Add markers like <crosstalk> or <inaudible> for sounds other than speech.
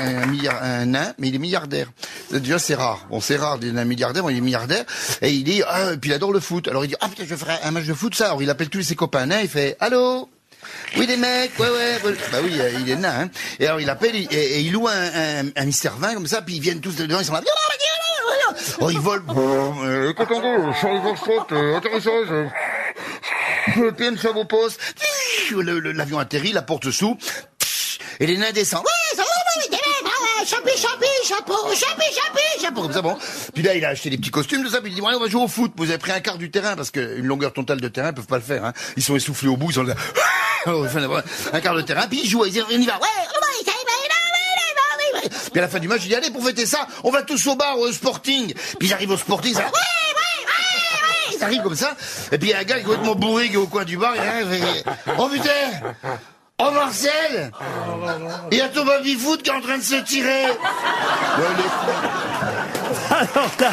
un nain, mais il est milliardaire. Déjà, c'est rare. Bon, c'est rare d'un milliardaire, bon, il est milliardaire. Et il dit, ah, et puis il adore le foot. Alors il dit, ah putain, je ferai un match de foot, ça. Alors il appelle tous ses copains nains, il fait, allô? Oui, des mecs, ouais, ouais. Bah oui, euh, il est nain. Hein. Et alors il appelle et, il loue un, un, un Mister 20 comme ça, puis ils viennent tous dedans, ils sont là. Oh, ils volent. Euh, Cotongo, Charles euh, atterrissage. Le vos postes. Le- le- L'avion atterrit, la porte s'ouvre. Et les nains descendent. Ouais, ça va, ouais, des mecs, ouais, champi, chapeau, champi, champi, chapeau. Comme ça, bon. Puis là, il a acheté des petits costumes, tout ça. Puis il dit, ouais, on va jouer au foot. Vous avez pris un quart du terrain parce qu'une longueur totale de terrain, ils peuvent pas le faire. Hein. Ils sont essoufflés au bout, ils sont là. <laughs> un quart de terrain. Puis ils jouent, ils disent, on y va. Ouais, y va. Puis à la fin du match, il dit, allez, pour fêter ça, on va tous au bar, au sporting. Puis ils arrivent au sporting, ça, ouais, ouais, ouais, ouais. Ils arrivent comme ça. Et puis il y a un gars qui est complètement bourré qui est au coin du bar. Il arrive et, oh putain! Oh Marcel Il y a ton baby foot qui est en train de se tirer. <laughs> Alors là,